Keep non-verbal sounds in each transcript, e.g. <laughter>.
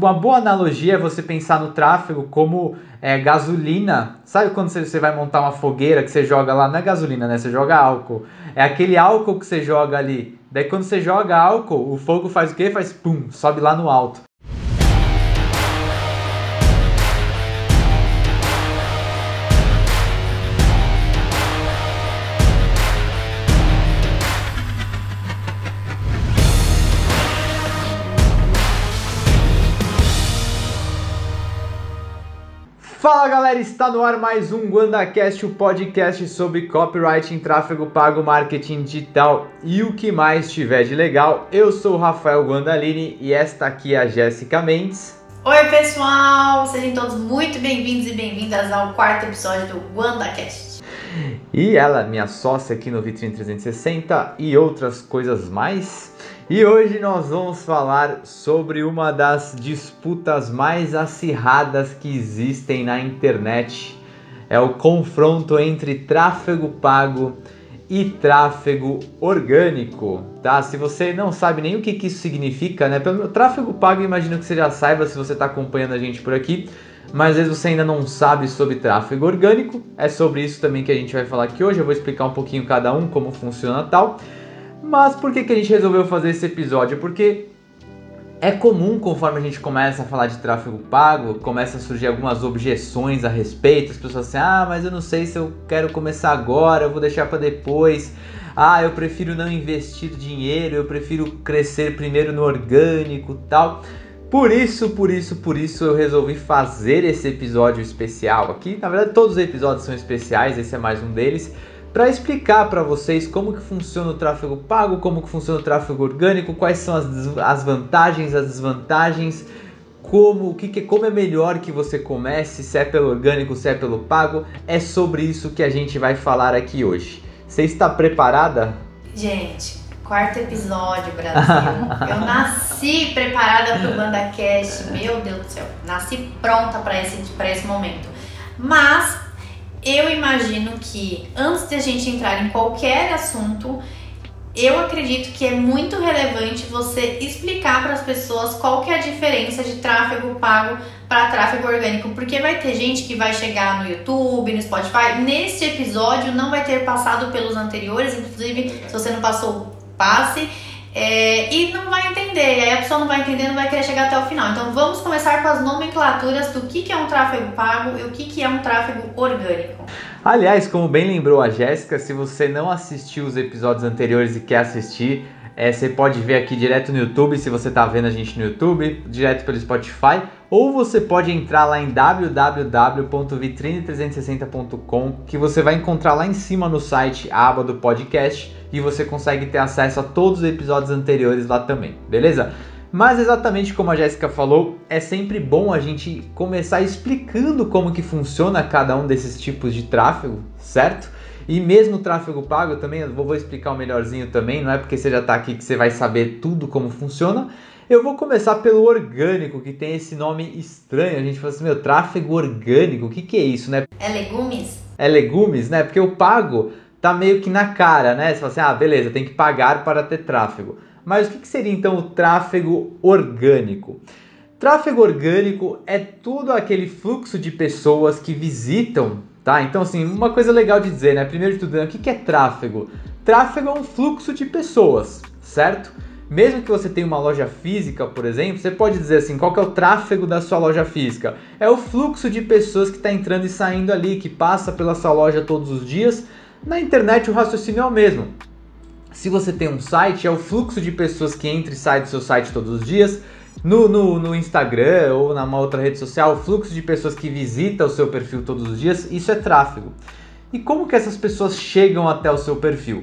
Uma boa analogia é você pensar no tráfego como é, gasolina. Sabe quando você vai montar uma fogueira que você joga lá? Não é gasolina, né? Você joga álcool. É aquele álcool que você joga ali. Daí quando você joga álcool, o fogo faz o quê? Faz pum, sobe lá no alto. Fala galera, está no ar mais um GuandaCast, o podcast sobre copyright tráfego pago, marketing digital e o que mais tiver de legal. Eu sou o Rafael Guandalini e esta aqui é a Jéssica Mendes. Oi pessoal, sejam todos muito bem-vindos e bem-vindas ao quarto episódio do GuandaCast. E ela, minha sócia aqui no Vitrine 360 e outras coisas mais. E hoje nós vamos falar sobre uma das disputas mais acirradas que existem na internet. É o confronto entre tráfego pago e tráfego orgânico, tá? Se você não sabe nem o que, que isso significa, né? Pelo tráfego pago, imagino que você já saiba se você está acompanhando a gente por aqui, mas às vezes você ainda não sabe sobre tráfego orgânico. É sobre isso também que a gente vai falar aqui hoje. Eu vou explicar um pouquinho cada um como funciona tal. Mas por que, que a gente resolveu fazer esse episódio? Porque é comum, conforme a gente começa a falar de tráfego pago, começa a surgir algumas objeções a respeito. As pessoas assim, ah, mas eu não sei se eu quero começar agora, eu vou deixar para depois. Ah, eu prefiro não investir dinheiro, eu prefiro crescer primeiro no orgânico tal. Por isso, por isso, por isso eu resolvi fazer esse episódio especial aqui. Na verdade, todos os episódios são especiais, esse é mais um deles para explicar para vocês como que funciona o tráfego pago, como que funciona o tráfego orgânico, quais são as, as vantagens, as desvantagens, como, o que, que, como é melhor que você comece, se é pelo orgânico, se é pelo pago. É sobre isso que a gente vai falar aqui hoje. Você está preparada? Gente, quarto episódio, Brasil. <laughs> Eu nasci preparada para o BandaCast, meu Deus do céu. Nasci pronta para esse, esse momento. Mas eu imagino que antes de a gente entrar em qualquer assunto, eu acredito que é muito relevante você explicar para as pessoas qual que é a diferença de tráfego pago para tráfego orgânico, porque vai ter gente que vai chegar no YouTube, no Spotify. Neste episódio não vai ter passado pelos anteriores, inclusive se você não passou, passe. É, e não vai entender, e aí a pessoa não vai entender, não vai querer chegar até o final. Então vamos começar com as nomenclaturas do que, que é um tráfego pago e o que, que é um tráfego orgânico. Aliás, como bem lembrou a Jéssica, se você não assistiu os episódios anteriores e quer assistir, é, você pode ver aqui direto no YouTube, se você está vendo a gente no YouTube, direto pelo Spotify, ou você pode entrar lá em www.vitrine360.com, que você vai encontrar lá em cima no site a aba do podcast e você consegue ter acesso a todos os episódios anteriores lá também, beleza? Mas exatamente como a Jéssica falou, é sempre bom a gente começar explicando como que funciona cada um desses tipos de tráfego, certo? E mesmo o tráfego pago também, eu vou explicar o melhorzinho também, não é porque você já está aqui que você vai saber tudo como funciona. Eu vou começar pelo orgânico, que tem esse nome estranho. A gente fala assim, meu, tráfego orgânico, o que, que é isso, né? É legumes? É legumes, né? Porque o pago tá meio que na cara, né? Você fala assim, ah, beleza, tem que pagar para ter tráfego. Mas o que, que seria então o tráfego orgânico? Tráfego orgânico é todo aquele fluxo de pessoas que visitam Tá? Então, assim, uma coisa legal de dizer, né? Primeiro de tudo, né? o que é tráfego? Tráfego é um fluxo de pessoas, certo? Mesmo que você tenha uma loja física, por exemplo, você pode dizer assim, qual que é o tráfego da sua loja física? É o fluxo de pessoas que está entrando e saindo ali, que passa pela sua loja todos os dias. Na internet o raciocínio é o mesmo. Se você tem um site, é o fluxo de pessoas que entra e sai do seu site todos os dias. No, no, no, Instagram ou numa outra rede social, o fluxo de pessoas que visita o seu perfil todos os dias, isso é tráfego. E como que essas pessoas chegam até o seu perfil?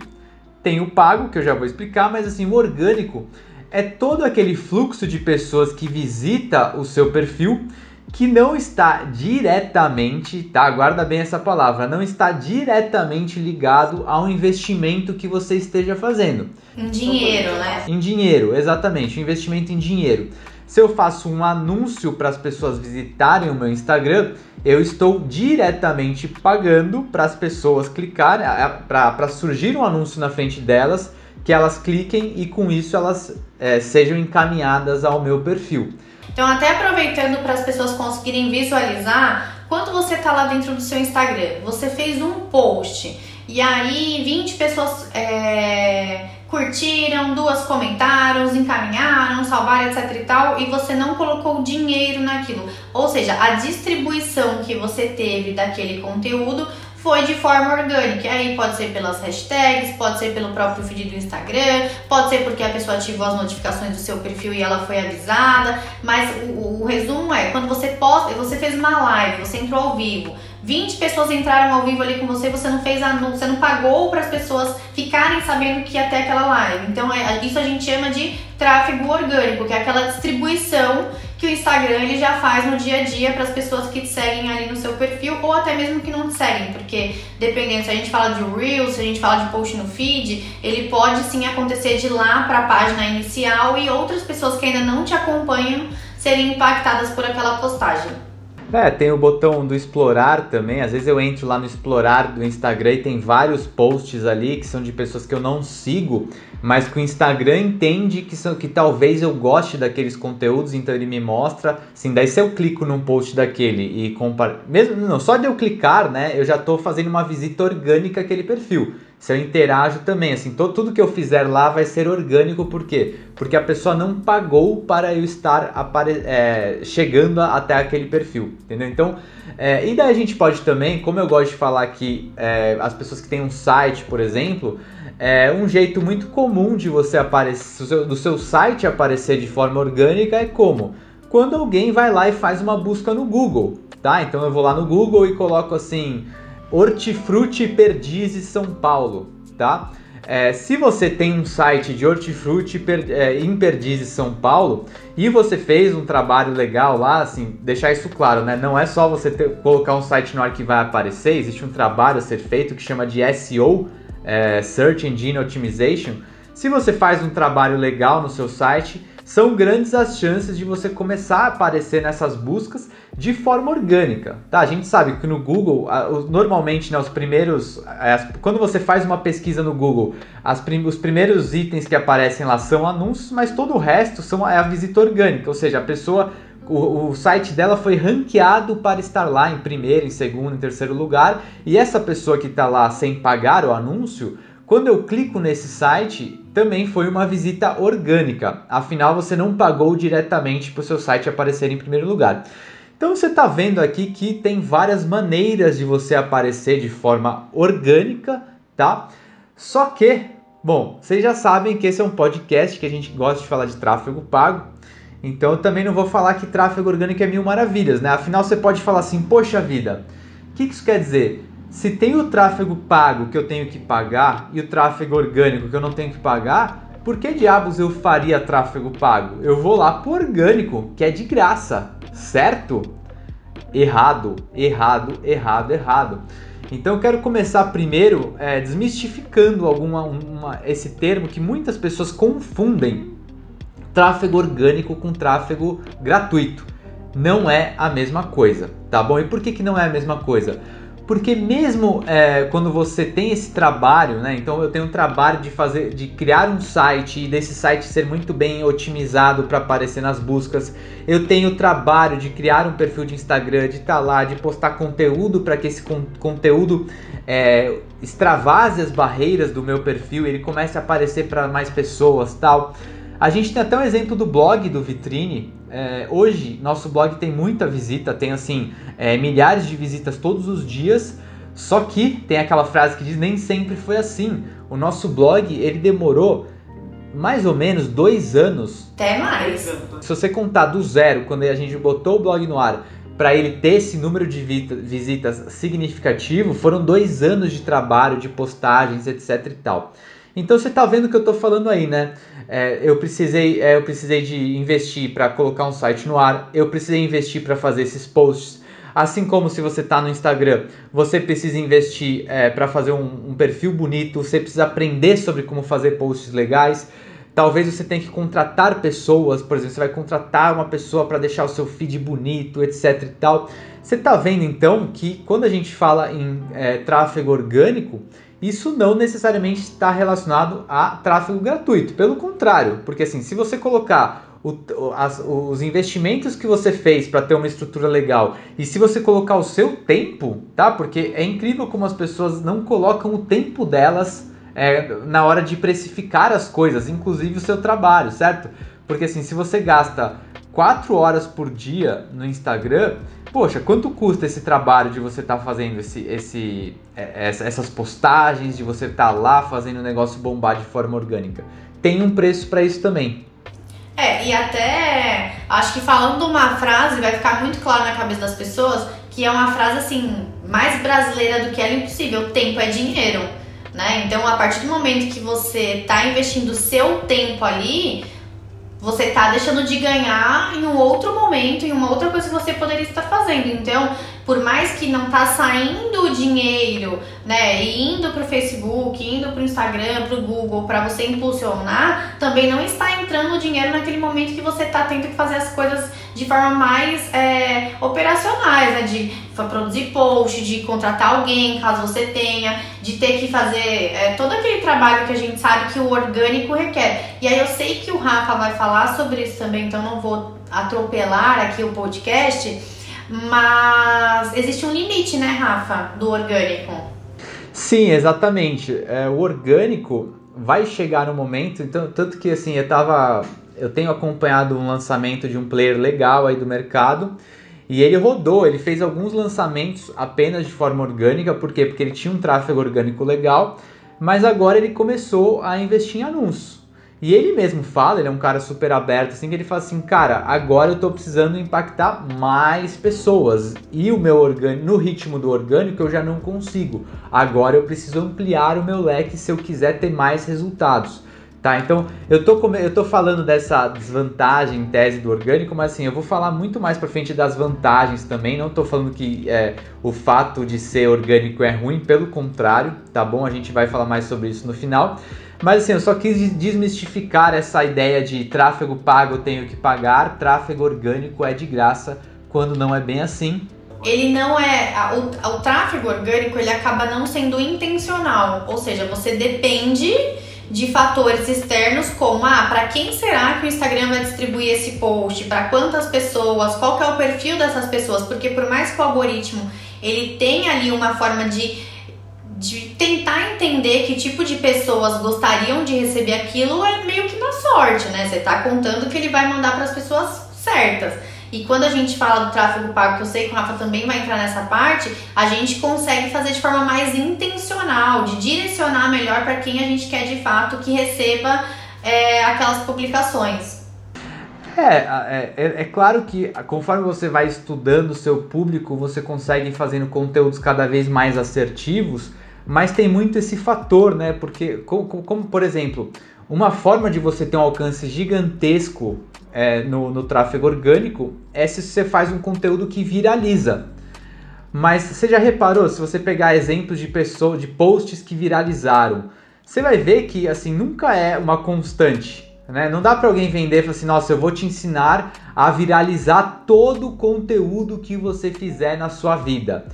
Tem o pago, que eu já vou explicar, mas assim, o orgânico é todo aquele fluxo de pessoas que visita o seu perfil que não está diretamente, tá? Guarda bem essa palavra, não está diretamente ligado ao investimento que você esteja fazendo. Em dinheiro, né? Em dinheiro, exatamente, investimento em dinheiro. Se eu faço um anúncio para as pessoas visitarem o meu Instagram, eu estou diretamente pagando para as pessoas clicarem, para surgir um anúncio na frente delas, que elas cliquem e com isso elas é, sejam encaminhadas ao meu perfil. Então, até aproveitando para as pessoas conseguirem visualizar, quando você está lá dentro do seu Instagram, você fez um post e aí 20 pessoas é, curtiram, duas comentaram, encaminharam, salvaram, etc e tal, e você não colocou dinheiro naquilo. Ou seja, a distribuição que você teve daquele conteúdo foi de forma orgânica. Aí pode ser pelas hashtags, pode ser pelo próprio feed do Instagram, pode ser porque a pessoa ativou as notificações do seu perfil e ela foi avisada. Mas o, o resumo é, quando você posta, você fez uma live, você entrou ao vivo, 20 pessoas entraram ao vivo ali com você, você não fez anúncio, você não pagou para as pessoas ficarem sabendo que ia ter aquela live. Então é, isso a gente chama de tráfego orgânico, que é aquela distribuição que o Instagram ele já faz no dia a dia para as pessoas que te seguem ali no seu perfil ou até mesmo que não te seguem, porque dependendo se a gente fala de Reels, se a gente fala de post no feed, ele pode sim acontecer de lá para a página inicial e outras pessoas que ainda não te acompanham serem impactadas por aquela postagem. É, tem o botão do explorar também. Às vezes eu entro lá no explorar do Instagram e tem vários posts ali que são de pessoas que eu não sigo, mas que o Instagram entende que, são, que talvez eu goste daqueles conteúdos, então ele me mostra. Assim, daí se eu clico num post daquele e comparo. Mesmo não, só de eu clicar, né? Eu já estou fazendo uma visita orgânica àquele perfil se eu interajo também, assim, todo, tudo que eu fizer lá vai ser orgânico, por quê? Porque a pessoa não pagou para eu estar apare é, chegando a, até aquele perfil, entendeu? Então, é, e daí a gente pode também, como eu gosto de falar que é, as pessoas que têm um site, por exemplo, é um jeito muito comum de você aparecer, do seu site aparecer de forma orgânica é como? Quando alguém vai lá e faz uma busca no Google, tá? Então eu vou lá no Google e coloco assim Hortifruti Perdizes São Paulo, tá? É, se você tem um site de hortifruti per, é, em Perdizes São Paulo e você fez um trabalho legal lá, assim, deixar isso claro, né? Não é só você ter, colocar um site no ar que vai aparecer, existe um trabalho a ser feito que chama de SEO, é, Search Engine Optimization. Se você faz um trabalho legal no seu site, são grandes as chances de você começar a aparecer nessas buscas de forma orgânica, tá? A gente sabe que no Google, normalmente, né, os primeiros, é, quando você faz uma pesquisa no Google, prim, os primeiros itens que aparecem lá são anúncios, mas todo o resto são é a visita orgânica, ou seja, a pessoa o, o, site dela foi ranqueado para estar lá em primeiro, em segundo, em terceiro lugar, e essa pessoa que está lá sem pagar o anúncio, quando eu clico nesse site, também foi uma visita orgânica, afinal você não pagou diretamente para o seu site aparecer em primeiro lugar. Então você está vendo aqui que tem várias maneiras de você aparecer de forma orgânica, tá? Só que, bom, vocês já sabem que esse é um podcast que a gente gosta de falar de tráfego pago. Então eu também não vou falar que tráfego orgânico é mil maravilhas, né? Afinal você pode falar assim, poxa vida, o que isso quer dizer? Se tem o tráfego pago que eu tenho que pagar e o tráfego orgânico que eu não tenho que pagar, por que diabos eu faria tráfego pago? Eu vou lá pro orgânico, que é de graça, certo? Errado, errado, errado, errado. Então eu quero começar primeiro é, desmistificando alguma, uma, esse termo que muitas pessoas confundem tráfego orgânico com tráfego gratuito. Não é a mesma coisa, tá bom? E por que, que não é a mesma coisa? Porque mesmo é, quando você tem esse trabalho, né? Então eu tenho um trabalho de fazer, de criar um site e desse site ser muito bem otimizado para aparecer nas buscas. Eu tenho o trabalho de criar um perfil de Instagram, de estar tá lá, de postar conteúdo para que esse con conteúdo é, extravase as barreiras do meu perfil, ele comece a aparecer para mais pessoas, tal. A gente tem até um exemplo do blog do Vitrine. É, hoje, nosso blog tem muita visita, tem assim, é, milhares de visitas todos os dias. Só que tem aquela frase que diz nem sempre foi assim. O nosso blog ele demorou mais ou menos dois anos. Até mais. Se você contar do zero, quando a gente botou o blog no ar, para ele ter esse número de visitas significativo, foram dois anos de trabalho, de postagens, etc e tal. Então você está vendo o que eu estou falando aí, né? É, eu precisei, é, eu precisei de investir para colocar um site no ar, eu precisei investir para fazer esses posts. Assim como se você está no Instagram, você precisa investir é, para fazer um, um perfil bonito, você precisa aprender sobre como fazer posts legais. Talvez você tenha que contratar pessoas, por exemplo, você vai contratar uma pessoa para deixar o seu feed bonito, etc e tal. Você está vendo então que quando a gente fala em é, tráfego orgânico, isso não necessariamente está relacionado a tráfego gratuito. Pelo contrário, porque assim, se você colocar o, as, os investimentos que você fez para ter uma estrutura legal e se você colocar o seu tempo, tá? Porque é incrível como as pessoas não colocam o tempo delas é, na hora de precificar as coisas, inclusive o seu trabalho, certo? Porque assim, se você gasta 4 horas por dia no Instagram, poxa, quanto custa esse trabalho de você estar tá fazendo esse, esse, é, essas postagens, de você estar tá lá fazendo o negócio bombar de forma orgânica? Tem um preço para isso também. É, e até acho que falando uma frase vai ficar muito claro na cabeça das pessoas que é uma frase assim, mais brasileira do que era impossível. Tempo é dinheiro, né? Então, a partir do momento que você está investindo seu tempo ali, você tá deixando de ganhar em um outro momento, em uma outra coisa que você poderia estar fazendo. Então, por mais que não tá saindo dinheiro, né, indo pro Facebook, indo pro Instagram, pro Google, para você impulsionar, também não está entrando dinheiro naquele momento que você tá tendo que fazer as coisas de forma mais é, operacionais, né, de produzir post, de contratar alguém, caso você tenha, de ter que fazer é, todo aquele trabalho que a gente sabe que o orgânico requer. E aí eu sei que o Rafa vai falar sobre isso também, então não vou atropelar aqui o podcast mas existe um limite, né, Rafa, do orgânico? Sim, exatamente. É, o orgânico vai chegar no momento, então, tanto que assim, eu tava. Eu tenho acompanhado um lançamento de um player legal aí do mercado. E ele rodou, ele fez alguns lançamentos apenas de forma orgânica, por quê? Porque ele tinha um tráfego orgânico legal, mas agora ele começou a investir em anúncios. E ele mesmo fala, ele é um cara super aberto, assim, que ele fala assim, cara, agora eu tô precisando impactar mais pessoas. E o meu orgânico, no ritmo do orgânico, eu já não consigo. Agora eu preciso ampliar o meu leque se eu quiser ter mais resultados. Tá, então eu tô, eu tô falando dessa desvantagem em tese do orgânico, mas assim, eu vou falar muito mais pra frente das vantagens também. Não tô falando que é, o fato de ser orgânico é ruim, pelo contrário, tá bom? A gente vai falar mais sobre isso no final. Mas assim, eu só quis desmistificar essa ideia de tráfego pago tenho que pagar, tráfego orgânico é de graça, quando não é bem assim. Ele não é. O, o tráfego orgânico ele acaba não sendo intencional, ou seja, você depende de fatores externos como ah, para quem será que o Instagram vai distribuir esse post, para quantas pessoas, qual que é o perfil dessas pessoas, porque por mais que o algoritmo ele tenha ali uma forma de de tentar entender que tipo de pessoas gostariam de receber aquilo é meio que na sorte, né? Você tá contando que ele vai mandar para as pessoas certas. E quando a gente fala do tráfego pago, que eu sei que o Rafa também vai entrar nessa parte, a gente consegue fazer de forma mais intencional, de direcionar melhor para quem a gente quer de fato que receba é, aquelas publicações. É, é, é, é, claro que conforme você vai estudando o seu público, você consegue fazendo conteúdos cada vez mais assertivos mas tem muito esse fator, né? Porque, como, como por exemplo, uma forma de você ter um alcance gigantesco é, no, no tráfego orgânico é se você faz um conteúdo que viraliza. Mas você já reparou, se você pegar exemplos de pessoas, de posts que viralizaram, você vai ver que assim nunca é uma constante. Né? Não dá para alguém vender e falar assim, nossa, eu vou te ensinar a viralizar todo o conteúdo que você fizer na sua vida.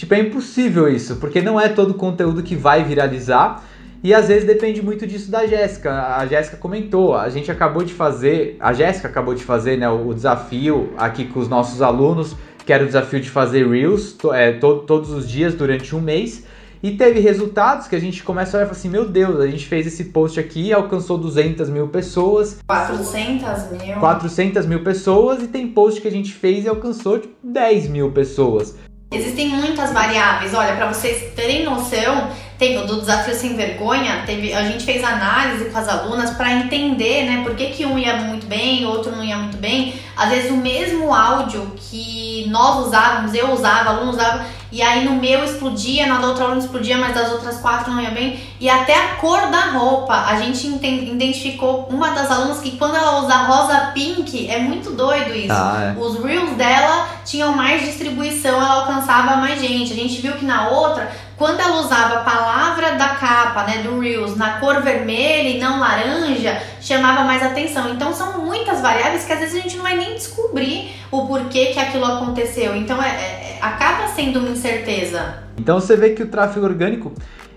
Tipo, é impossível isso, porque não é todo conteúdo que vai viralizar. E às vezes depende muito disso da Jéssica. A Jéssica comentou, a gente acabou de fazer, a Jéssica acabou de fazer né, o, desafio aqui com os nossos alunos, que era o desafio de fazer Reels to, é, to, todos os dias durante um mês. E teve resultados que a gente começa a olhar e fala assim: meu Deus, a gente fez esse post aqui, alcançou 200 mil pessoas. 400 mil. 400 mil pessoas, e tem post que a gente fez e alcançou tipo, 10 mil pessoas. Existem muitas variáveis. Olha, para vocês terem noção, tem o do desafio sem vergonha, teve, a gente fez análise com as alunas para entender, né, por que, que um ia muito bem, outro não ia muito bem. Às vezes o mesmo áudio que nós usávamos, eu usava, aluno usava, e aí no meu explodia, na outra aluna explodia, mas das outras quatro não ia bem. E até a cor da roupa, a gente identificou uma das alunas que quando ela usa rosa pink, é muito doido isso. Ah, é. Os reels dela tinham mais distribuição, ela alcançava mais gente. A gente viu que na outra, quando ela usava a palavra da capa, né, do reels, na cor vermelha e não laranja, chamava mais atenção. Então são muitas variáveis que às vezes a gente não vai nem descobrir o porquê que aquilo aconteceu. Então é, é, acaba sendo uma incerteza. Então você vê que o tráfego orgânico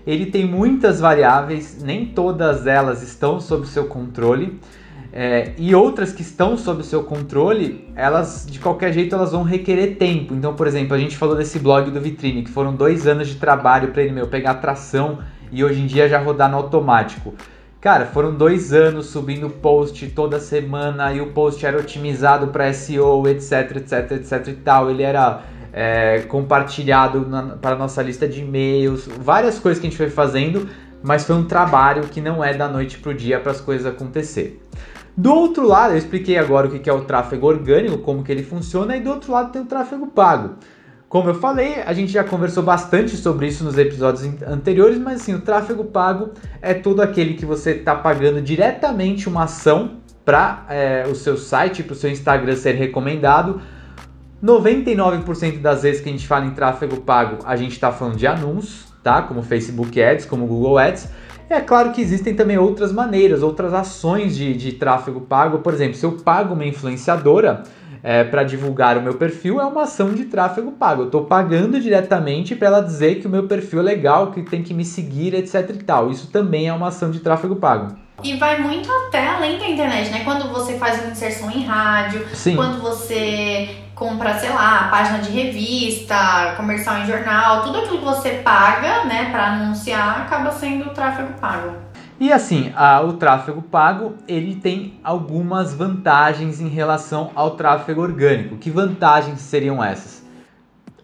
ele tem muitas variáveis, nem todas elas estão sob seu controle. É, e outras que estão sob o seu controle, elas de qualquer jeito elas vão requerer tempo. Então, por exemplo, a gente falou desse blog do Vitrine, que foram dois anos de trabalho para ele meu pegar tração e hoje em dia já rodar no automático. Cara, foram dois anos subindo post toda semana e o post era otimizado para SEO, etc, etc, etc e tal. Ele era é, compartilhado para nossa lista de e-mails, várias coisas que a gente foi fazendo, mas foi um trabalho que não é da noite para o dia para as coisas acontecer. Do outro lado, eu expliquei agora o que é o tráfego orgânico, como que ele funciona, e do outro lado tem o tráfego pago. Como eu falei, a gente já conversou bastante sobre isso nos episódios anteriores, mas assim, o tráfego pago é todo aquele que você está pagando diretamente uma ação para é, o seu site, para o seu Instagram ser recomendado. 99% das vezes que a gente fala em tráfego pago, a gente está falando de anúncios, tá? Como Facebook Ads, como Google Ads. É claro que existem também outras maneiras, outras ações de, de tráfego pago. Por exemplo, se eu pago uma influenciadora, é, para divulgar o meu perfil é uma ação de tráfego pago. Eu estou pagando diretamente para ela dizer que o meu perfil é legal, que tem que me seguir, etc e tal. Isso também é uma ação de tráfego pago. E vai muito até além da internet, né? Quando você faz uma inserção em rádio, Sim. quando você compra, sei lá, página de revista, comercial em jornal, tudo aquilo que você paga, né, para anunciar, acaba sendo tráfego pago. E assim, a, o tráfego pago ele tem algumas vantagens em relação ao tráfego orgânico. Que vantagens seriam essas?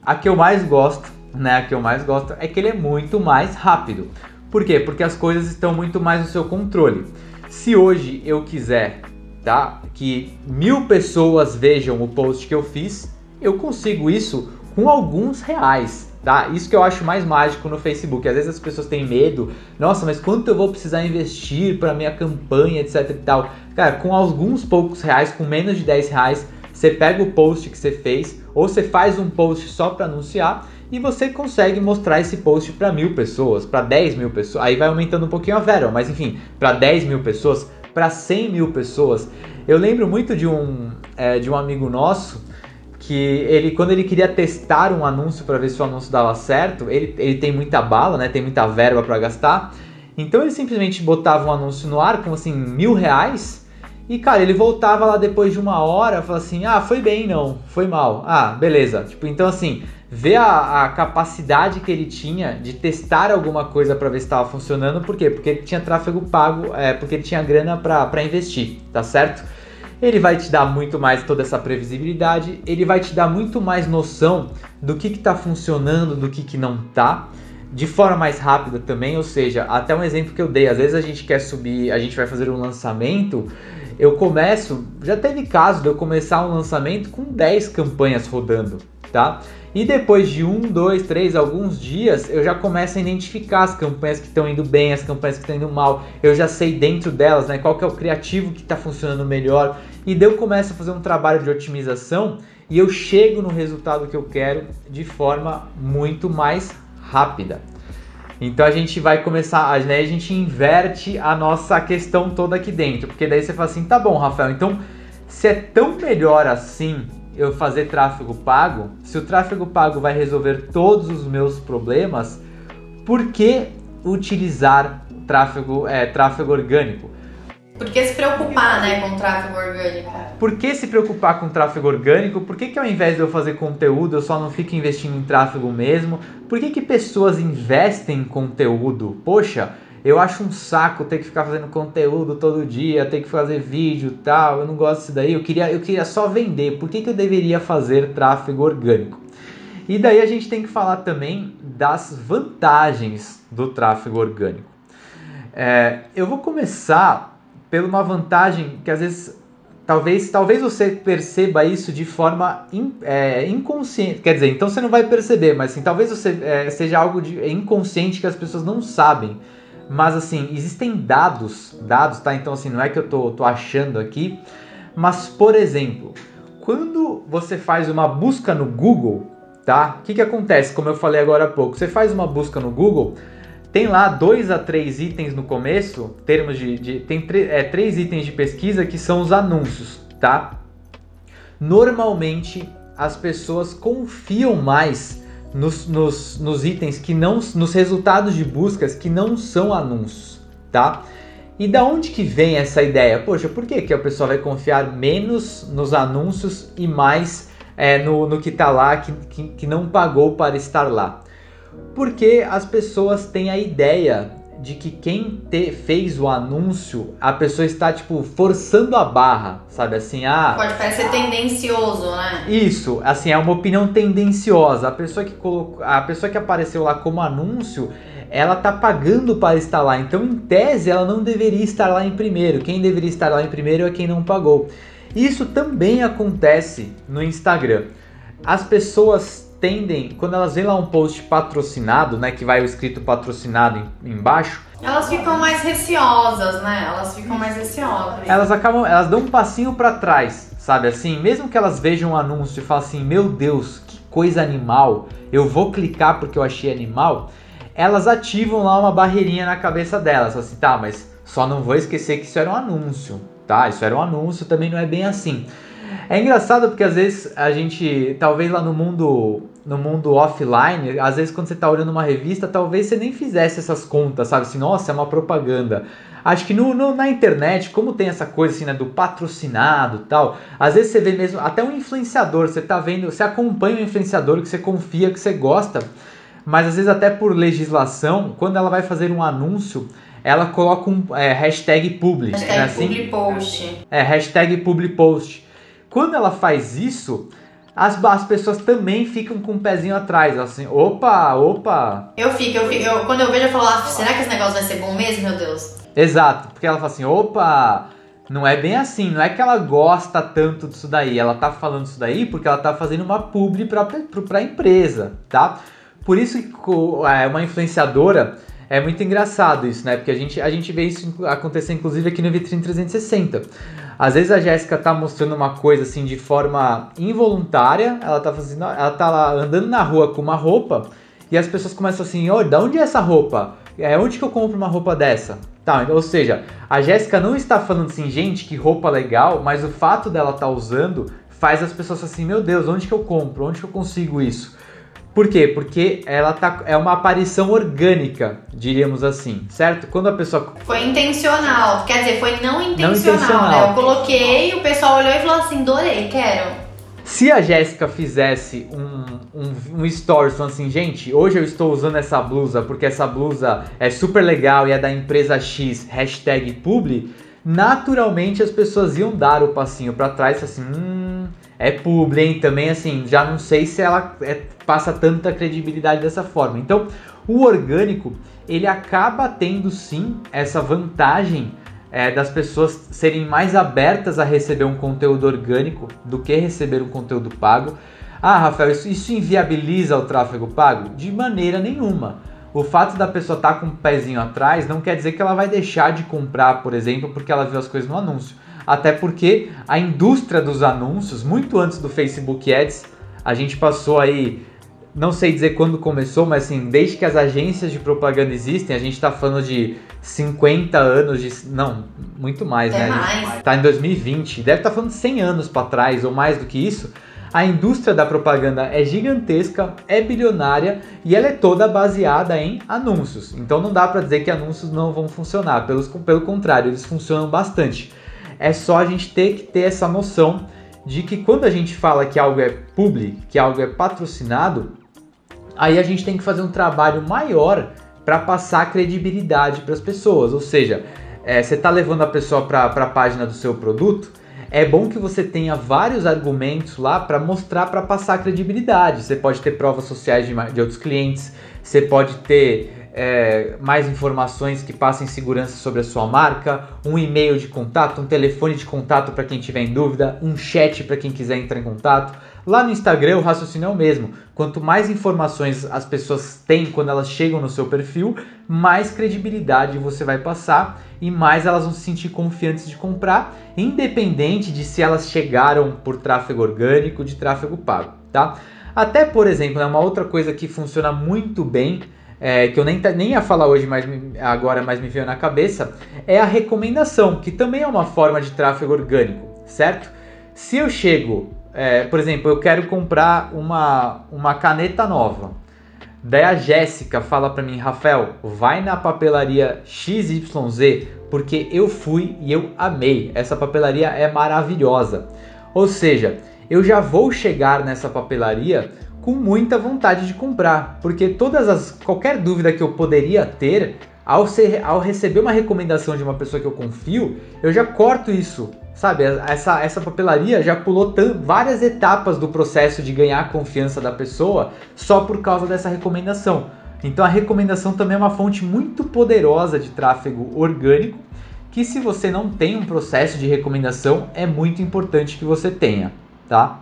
A que eu mais gosto, né? A que eu mais gosto é que ele é muito mais rápido. Por quê? Porque as coisas estão muito mais no seu controle. Se hoje eu quiser, tá, que mil pessoas vejam o post que eu fiz, eu consigo isso com alguns reais tá? Isso que eu acho mais mágico no Facebook. Às vezes as pessoas têm medo, nossa, mas quanto eu vou precisar investir para minha campanha, etc e tal. Cara, com alguns poucos reais, com menos de 10 reais, você pega o post que você fez, ou você faz um post só para anunciar e você consegue mostrar esse post para mil pessoas, para 10 mil pessoas. Aí vai aumentando um pouquinho a verba, mas enfim, para 10 mil pessoas, para 100 mil pessoas. Eu lembro muito de um, é, de um amigo nosso que ele quando ele queria testar um anúncio para ver se o anúncio dava certo, ele, ele tem muita bala, né? Tem muita verba para gastar. Então ele simplesmente botava um anúncio no ar com assim mil reais e cara ele voltava lá depois de uma hora, falava assim, ah foi bem não, foi mal, ah beleza. Tipo então assim ver a, a capacidade que ele tinha de testar alguma coisa para ver se estava funcionando, por quê? Porque ele tinha tráfego pago, é, porque ele tinha grana para investir, tá certo? ele vai te dar muito mais toda essa previsibilidade, ele vai te dar muito mais noção do que está funcionando, do que, que não está, de forma mais rápida também, ou seja, até um exemplo que eu dei, às vezes a gente quer subir, a gente vai fazer um lançamento, eu começo, já teve caso de eu começar um lançamento com 10 campanhas rodando, tá? E depois de um, dois, três, alguns dias, eu já começo a identificar as campanhas que estão indo bem, as campanhas que estão indo mal. Eu já sei dentro delas, né, qual que é o criativo que está funcionando melhor. E daí eu começo a fazer um trabalho de otimização e eu chego no resultado que eu quero de forma muito mais rápida. Então a gente vai começar, né, a gente inverte a nossa questão toda aqui dentro, porque daí você fala assim, tá bom, Rafael, então se é tão melhor assim eu fazer tráfego pago, se o tráfego pago vai resolver todos os meus problemas, por que utilizar tráfego, é, tráfego orgânico? Por que se preocupar né, com tráfego orgânico? Por que se preocupar com tráfego orgânico? Por que, que ao invés de eu fazer conteúdo eu só não fico investindo em tráfego mesmo? Por que, que pessoas investem em conteúdo? Poxa, eu acho um saco ter que ficar fazendo conteúdo todo dia, ter que fazer vídeo tal. Eu não gosto disso daí. Eu queria, eu queria só vender. Por que, que eu deveria fazer tráfego orgânico? E daí a gente tem que falar também das vantagens do tráfego orgânico. É, eu vou começar por uma vantagem que às vezes talvez, talvez você perceba isso de forma in, é, inconsciente. Quer dizer, então você não vai perceber, mas assim, talvez você, é, seja algo de, inconsciente que as pessoas não sabem. Mas assim, existem dados, dados, tá? Então assim, não é que eu tô, tô achando aqui, mas por exemplo, quando você faz uma busca no Google, tá? O que, que acontece? Como eu falei agora há pouco, você faz uma busca no Google, tem lá dois a três itens no começo, termos de, de tem é, três itens de pesquisa que são os anúncios, tá? Normalmente as pessoas confiam mais nos, nos, nos itens que não. nos resultados de buscas que não são anúncios, tá? E da onde que vem essa ideia? Poxa, por que, que a pessoa vai confiar menos nos anúncios e mais é, no, no que está lá, que, que, que não pagou para estar lá? Porque as pessoas têm a ideia de que quem te, fez o anúncio, a pessoa está, tipo, forçando a barra, sabe? Assim, ah. Pode parecer tendencioso, né? Isso, assim, é uma opinião tendenciosa. A pessoa que colocou, a pessoa que apareceu lá como anúncio, ela tá pagando para estar lá. Então, em tese, ela não deveria estar lá em primeiro. Quem deveria estar lá em primeiro é quem não pagou. Isso também acontece no Instagram. As pessoas tendem, quando elas veem lá um post patrocinado, né, que vai o escrito patrocinado em, embaixo, elas ficam mais receosas, né? Elas ficam mais receosas. Elas acabam, elas dão um passinho para trás, sabe assim? Mesmo que elas vejam um anúncio e falem assim: "Meu Deus, que coisa animal. Eu vou clicar porque eu achei animal". Elas ativam lá uma barreirinha na cabeça delas, assim: "Tá, mas só não vou esquecer que isso era um anúncio, tá? Isso era um anúncio, também não é bem assim". É engraçado porque às vezes a gente, talvez lá no mundo no mundo offline, às vezes quando você está olhando uma revista, talvez você nem fizesse essas contas, sabe? Assim, nossa, é uma propaganda. Acho que no, no, na internet, como tem essa coisa assim, né, do patrocinado tal, às vezes você vê mesmo, até um influenciador, você tá vendo, você acompanha um influenciador que você confia, que você gosta, mas às vezes até por legislação, quando ela vai fazer um anúncio, ela coloca um é, hashtag public. Hashtag né, assim? public post. É, hashtag public post. Quando ela faz isso, as, as pessoas também ficam com o um pezinho atrás, assim, opa, opa. Eu fico, eu fico, eu, quando eu vejo eu falo, ah, será que esse negócio vai ser bom mesmo, meu Deus? Exato, porque ela fala assim, opa, não é bem assim, não é que ela gosta tanto disso daí, ela tá falando isso daí porque ela tá fazendo uma publi pra, pra, empresa, tá? Por isso que é, uma influenciadora, é muito engraçado isso, né? Porque a gente, a gente vê isso acontecer inclusive aqui no Vitrine 360. Às vezes a Jéssica tá mostrando uma coisa assim de forma involuntária, ela tá fazendo, ela tá lá andando na rua com uma roupa e as pessoas começam assim, olha, da onde é essa roupa? É onde que eu compro uma roupa dessa? Tá, ou seja, a Jéssica não está falando assim, gente, que roupa legal, mas o fato dela tá usando faz as pessoas assim, meu Deus, onde que eu compro? Onde que eu consigo isso? Por quê? Porque ela tá, é uma aparição orgânica, diríamos assim, certo? Quando a pessoa. Foi intencional, quer dizer, foi não intencional, não intencional. né? Eu coloquei, o pessoal olhou e falou assim: adorei, quero. Se a Jéssica fizesse um, um, um story falando assim, gente, hoje eu estou usando essa blusa porque essa blusa é super legal e é da empresa X, hashtag publi, naturalmente as pessoas iam dar o passinho para trás assim, hum, é publi, hein? Também assim, já não sei se ela é, passa tanta credibilidade dessa forma. Então, o orgânico, ele acaba tendo sim essa vantagem é, das pessoas serem mais abertas a receber um conteúdo orgânico do que receber um conteúdo pago. Ah, Rafael, isso, isso inviabiliza o tráfego pago? De maneira nenhuma. O fato da pessoa estar tá com o um pezinho atrás não quer dizer que ela vai deixar de comprar, por exemplo, porque ela viu as coisas no anúncio até porque a indústria dos anúncios, muito antes do Facebook Ads, a gente passou aí, não sei dizer quando começou, mas assim, desde que as agências de propaganda existem, a gente está falando de 50 anos de. Não, muito mais, é né? Mais. Tá em 2020, deve estar tá falando 100 anos para trás ou mais do que isso. A indústria da propaganda é gigantesca, é bilionária e ela é toda baseada em anúncios. Então não dá para dizer que anúncios não vão funcionar, pelo, pelo contrário, eles funcionam bastante. É só a gente ter que ter essa noção de que quando a gente fala que algo é public, que algo é patrocinado, aí a gente tem que fazer um trabalho maior para passar credibilidade para as pessoas. Ou seja, é, você está levando a pessoa para a página do seu produto, é bom que você tenha vários argumentos lá para mostrar, para passar credibilidade. Você pode ter provas sociais de, de outros clientes, você pode ter é, mais informações que passem segurança sobre a sua marca, um e-mail de contato, um telefone de contato para quem tiver em dúvida, um chat para quem quiser entrar em contato. Lá no Instagram o raciocínio é o mesmo. Quanto mais informações as pessoas têm quando elas chegam no seu perfil, mais credibilidade você vai passar e mais elas vão se sentir confiantes de comprar, independente de se elas chegaram por tráfego orgânico, de tráfego pago, tá? Até, por exemplo, né, uma outra coisa que funciona muito bem é, que eu nem, nem ia falar hoje, mas agora mais me veio na cabeça, é a recomendação, que também é uma forma de tráfego orgânico, certo? Se eu chego, é, por exemplo, eu quero comprar uma, uma caneta nova. Daí a Jéssica fala para mim, Rafael, vai na papelaria XYZ, porque eu fui e eu amei. Essa papelaria é maravilhosa. Ou seja, eu já vou chegar nessa papelaria com muita vontade de comprar, porque todas as qualquer dúvida que eu poderia ter ao, ser, ao receber uma recomendação de uma pessoa que eu confio, eu já corto isso, sabe? Essa, essa papelaria já pulou várias etapas do processo de ganhar a confiança da pessoa só por causa dessa recomendação. Então a recomendação também é uma fonte muito poderosa de tráfego orgânico, que se você não tem um processo de recomendação, é muito importante que você tenha, tá?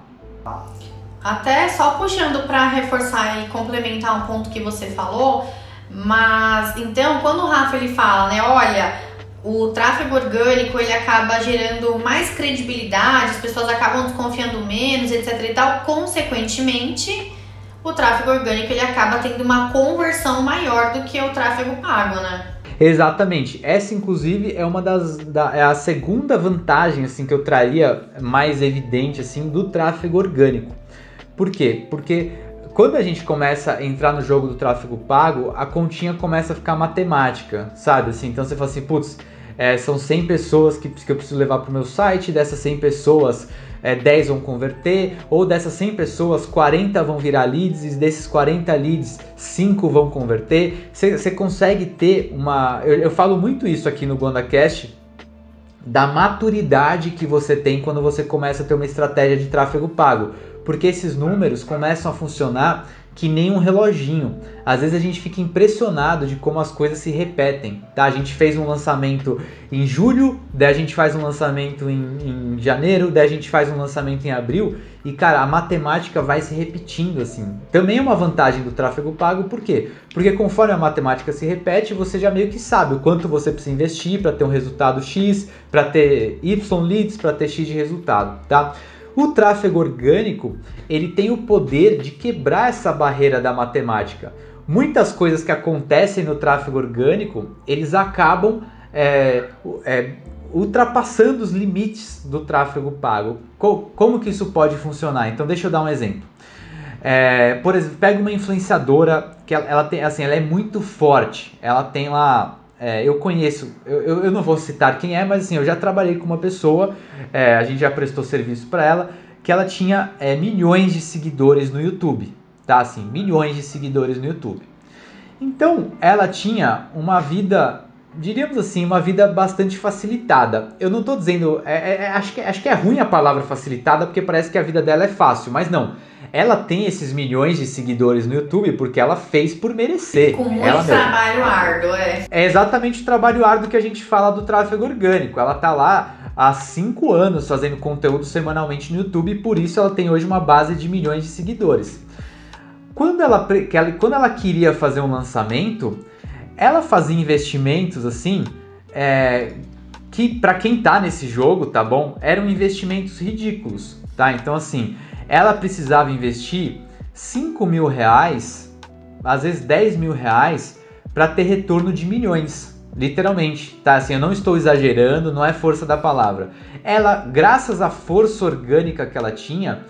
Até só puxando para reforçar e complementar um ponto que você falou, mas então quando o Rafa ele fala, né, olha, o tráfego orgânico ele acaba gerando mais credibilidade, as pessoas acabam desconfiando menos, etc e tal, consequentemente, o tráfego orgânico ele acaba tendo uma conversão maior do que o tráfego pago, né? Exatamente. Essa, inclusive, é uma das. Da, é a segunda vantagem assim que eu traria mais evidente assim do tráfego orgânico. Por quê? Porque quando a gente começa a entrar no jogo do tráfego pago, a continha começa a ficar matemática, sabe? Assim, então você fala assim, putz, é, são 100 pessoas que, que eu preciso levar para o meu site, dessas 100 pessoas, é, 10 vão converter, ou dessas 100 pessoas, 40 vão virar leads, e desses 40 leads, 5 vão converter. Você consegue ter uma. Eu, eu falo muito isso aqui no GondaCast, da maturidade que você tem quando você começa a ter uma estratégia de tráfego pago porque esses números começam a funcionar que nem um reloginho. Às vezes a gente fica impressionado de como as coisas se repetem, tá? A gente fez um lançamento em julho, daí a gente faz um lançamento em, em janeiro, daí a gente faz um lançamento em abril e, cara, a matemática vai se repetindo assim. Também é uma vantagem do tráfego pago, por quê? Porque conforme a matemática se repete, você já meio que sabe o quanto você precisa investir para ter um resultado X, para ter Y leads, para ter X de resultado, tá? O tráfego orgânico, ele tem o poder de quebrar essa barreira da matemática. Muitas coisas que acontecem no tráfego orgânico, eles acabam é, é, ultrapassando os limites do tráfego pago. Como que isso pode funcionar? Então deixa eu dar um exemplo. É, por exemplo, pega uma influenciadora que ela, ela, tem, assim, ela é muito forte. Ela tem lá é, eu conheço, eu, eu não vou citar quem é, mas assim, eu já trabalhei com uma pessoa, é, a gente já prestou serviço para ela, que ela tinha é, milhões de seguidores no YouTube, tá? Assim, milhões de seguidores no YouTube. Então, ela tinha uma vida, diríamos assim, uma vida bastante facilitada. Eu não estou dizendo, é, é, é, acho, que, acho que é ruim a palavra facilitada, porque parece que a vida dela é fácil, mas não ela tem esses milhões de seguidores no YouTube porque ela fez por merecer. Com muito ela trabalho árduo, é. É exatamente o trabalho árduo que a gente fala do tráfego orgânico. Ela tá lá há cinco anos fazendo conteúdo semanalmente no YouTube e por isso ela tem hoje uma base de milhões de seguidores. Quando ela, quando ela queria fazer um lançamento, ela fazia investimentos assim, é, que para quem tá nesse jogo, tá bom, eram investimentos ridículos, tá? Então assim, ela precisava investir 5 mil reais, às vezes 10 mil reais, para ter retorno de milhões. Literalmente, tá? Assim, eu não estou exagerando, não é força da palavra. Ela, graças à força orgânica que ela tinha,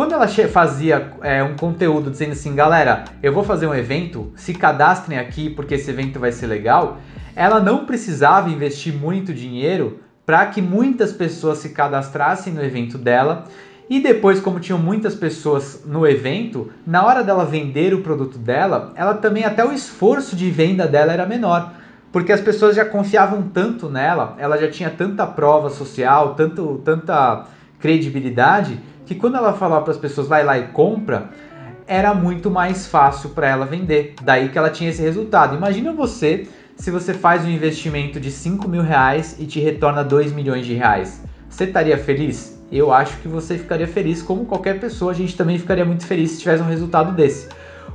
quando ela fazia é, um conteúdo dizendo assim, galera, eu vou fazer um evento, se cadastrem aqui porque esse evento vai ser legal, ela não precisava investir muito dinheiro para que muitas pessoas se cadastrassem no evento dela. E depois, como tinham muitas pessoas no evento, na hora dela vender o produto dela, ela também até o esforço de venda dela era menor, porque as pessoas já confiavam tanto nela, ela já tinha tanta prova social, tanto, tanta credibilidade, que quando ela falava para as pessoas vai lá e compra, era muito mais fácil para ela vender. Daí que ela tinha esse resultado. Imagina você se você faz um investimento de 5 mil reais e te retorna 2 milhões de reais. Você estaria feliz? eu acho que você ficaria feliz, como qualquer pessoa, a gente também ficaria muito feliz se tivesse um resultado desse.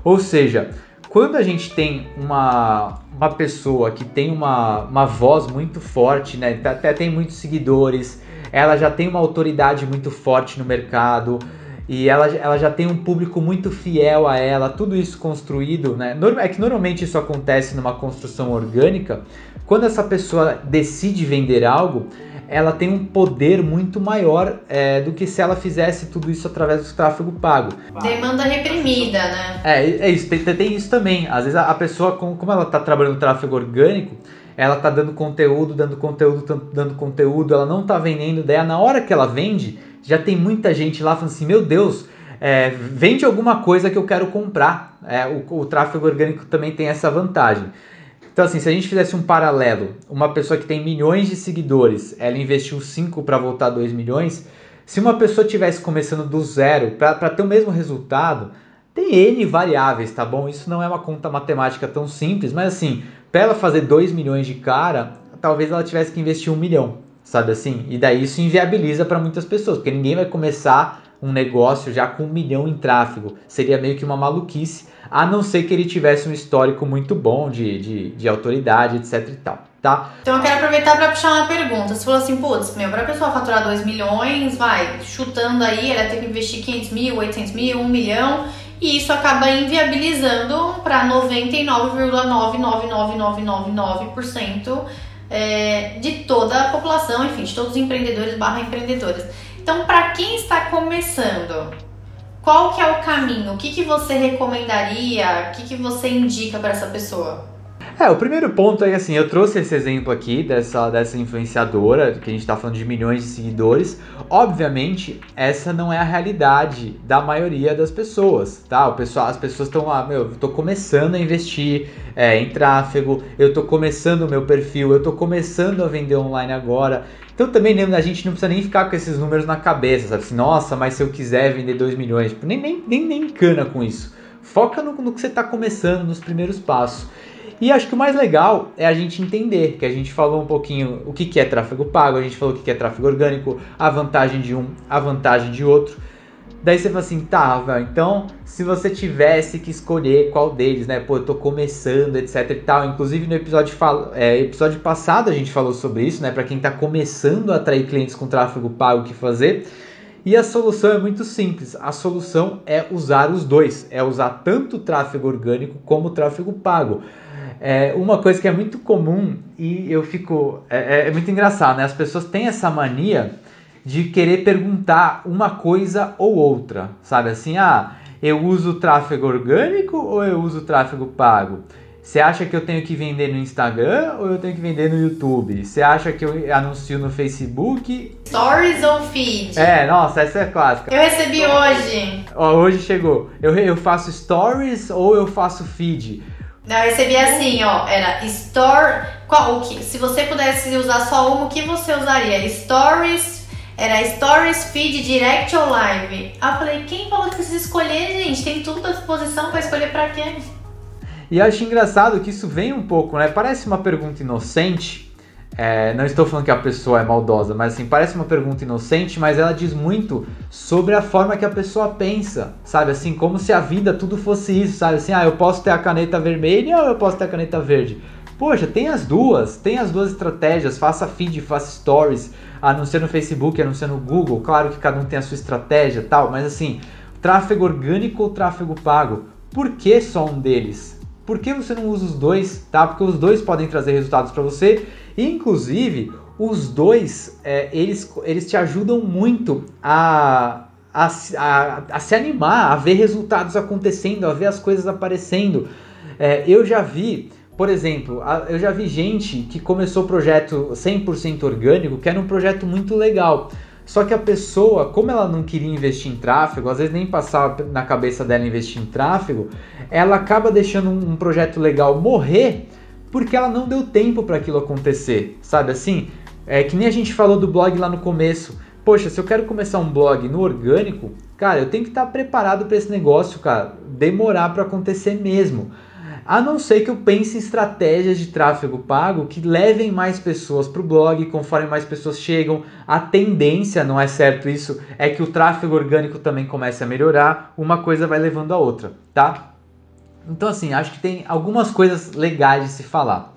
Ou seja, quando a gente tem uma, uma pessoa que tem uma, uma voz muito forte, né, até tem muitos seguidores, ela já tem uma autoridade muito forte no mercado e ela, ela já tem um público muito fiel a ela, tudo isso construído, né? É que normalmente isso acontece numa construção orgânica. Quando essa pessoa decide vender algo, ela tem um poder muito maior é, do que se ela fizesse tudo isso através do tráfego pago. Demanda reprimida, né? É, é isso, tem, tem isso também. Às vezes a, a pessoa, como ela está trabalhando no tráfego orgânico, ela está dando conteúdo, dando conteúdo, dando conteúdo, ela não está vendendo, daí na hora que ela vende, já tem muita gente lá falando assim, meu Deus, é, vende alguma coisa que eu quero comprar. É, o, o tráfego orgânico também tem essa vantagem. Então, assim, se a gente fizesse um paralelo, uma pessoa que tem milhões de seguidores, ela investiu 5 para voltar 2 milhões. Se uma pessoa tivesse começando do zero para ter o mesmo resultado, tem N variáveis, tá bom? Isso não é uma conta matemática tão simples, mas assim, para ela fazer 2 milhões de cara, talvez ela tivesse que investir um milhão, sabe assim? E daí isso inviabiliza para muitas pessoas, porque ninguém vai começar um negócio já com um milhão em tráfego. Seria meio que uma maluquice a não ser que ele tivesse um histórico muito bom de, de, de autoridade, etc e tal, tá? Então eu quero aproveitar para puxar uma pergunta. Você falou assim, putz, meu, pra pessoa faturar 2 milhões, vai, chutando aí, ela tem que investir 500 mil, 800 mil, 1 milhão, e isso acaba inviabilizando para 99,99999% é, de toda a população, enfim, de todos os empreendedores barra empreendedoras. Então, para quem está começando, qual que é o caminho? O que, que você recomendaria? O que, que você indica para essa pessoa? É, o primeiro ponto é assim, eu trouxe esse exemplo aqui dessa, dessa influenciadora, que a gente está falando de milhões de seguidores. Obviamente, essa não é a realidade da maioria das pessoas, tá? O pessoal, as pessoas estão lá, meu, eu tô começando a investir é, em tráfego, eu tô começando o meu perfil, eu tô começando a vender online agora. Então também a gente não precisa nem ficar com esses números na cabeça, sabe? Assim, Nossa, mas se eu quiser vender 2 milhões, nem, nem, nem, nem cana com isso. Foca no, no que você está começando, nos primeiros passos. E acho que o mais legal é a gente entender que a gente falou um pouquinho o que, é tráfego pago, a gente falou o que, é tráfego orgânico, a vantagem de um, a vantagem de outro. Daí você fala assim, tá, velho, então se você tivesse que escolher qual deles, né? Pô, eu tô começando, etc e tal. Inclusive no episódio, é, episódio passado a gente falou sobre isso, né? Para quem tá começando a atrair clientes com tráfego pago, o que fazer. E a solução é muito simples. A solução é usar os dois. É usar tanto o tráfego orgânico como o tráfego pago. É uma coisa que é muito comum e eu fico. É, é, é muito engraçado, né? As pessoas têm essa mania de querer perguntar uma coisa ou outra, sabe? Assim, ah, eu uso tráfego orgânico ou eu uso tráfego pago? Você acha que eu tenho que vender no Instagram ou eu tenho que vender no YouTube? Você acha que eu anuncio no Facebook? Stories ou feed? É, nossa, essa é clássica. Eu recebi hoje. Ó, hoje chegou. Eu, eu faço stories ou eu faço feed? Não, eu recebi assim, ó, era store, qual o que? Se você pudesse usar só uma, o que você usaria? Stories, era Stories, Feed, Direct ou Live. Aí eu falei, quem falou que precisa escolher, gente? Tem tudo à disposição para escolher para quê? E acho engraçado que isso vem um pouco, né? Parece uma pergunta inocente. É, não estou falando que a pessoa é maldosa, mas assim, parece uma pergunta inocente, mas ela diz muito sobre a forma que a pessoa pensa, sabe? Assim, como se a vida tudo fosse isso, sabe? Assim, ah, eu posso ter a caneta vermelha ou eu posso ter a caneta verde? Poxa, tem as duas, tem as duas estratégias, faça feed, faça stories, anuncia no Facebook, anuncia no Google, claro que cada um tem a sua estratégia tal, mas assim, tráfego orgânico ou tráfego pago, por que só um deles? Por que você não usa os dois, tá? Porque os dois podem trazer resultados para você, e, inclusive os dois, é, eles, eles te ajudam muito a, a, a, a se animar, a ver resultados acontecendo, a ver as coisas aparecendo. É, eu já vi por exemplo, eu já vi gente que começou o projeto 100% orgânico, que era um projeto muito legal. Só que a pessoa, como ela não queria investir em tráfego, às vezes nem passava na cabeça dela investir em tráfego, ela acaba deixando um projeto legal morrer porque ela não deu tempo para aquilo acontecer, sabe assim? É que nem a gente falou do blog lá no começo. Poxa, se eu quero começar um blog no orgânico, cara, eu tenho que estar preparado para esse negócio, cara, demorar para acontecer mesmo. A não ser que eu pense em estratégias de tráfego pago que levem mais pessoas para o blog, conforme mais pessoas chegam. A tendência, não é certo isso, é que o tráfego orgânico também comece a melhorar, uma coisa vai levando a outra, tá? Então, assim, acho que tem algumas coisas legais de se falar.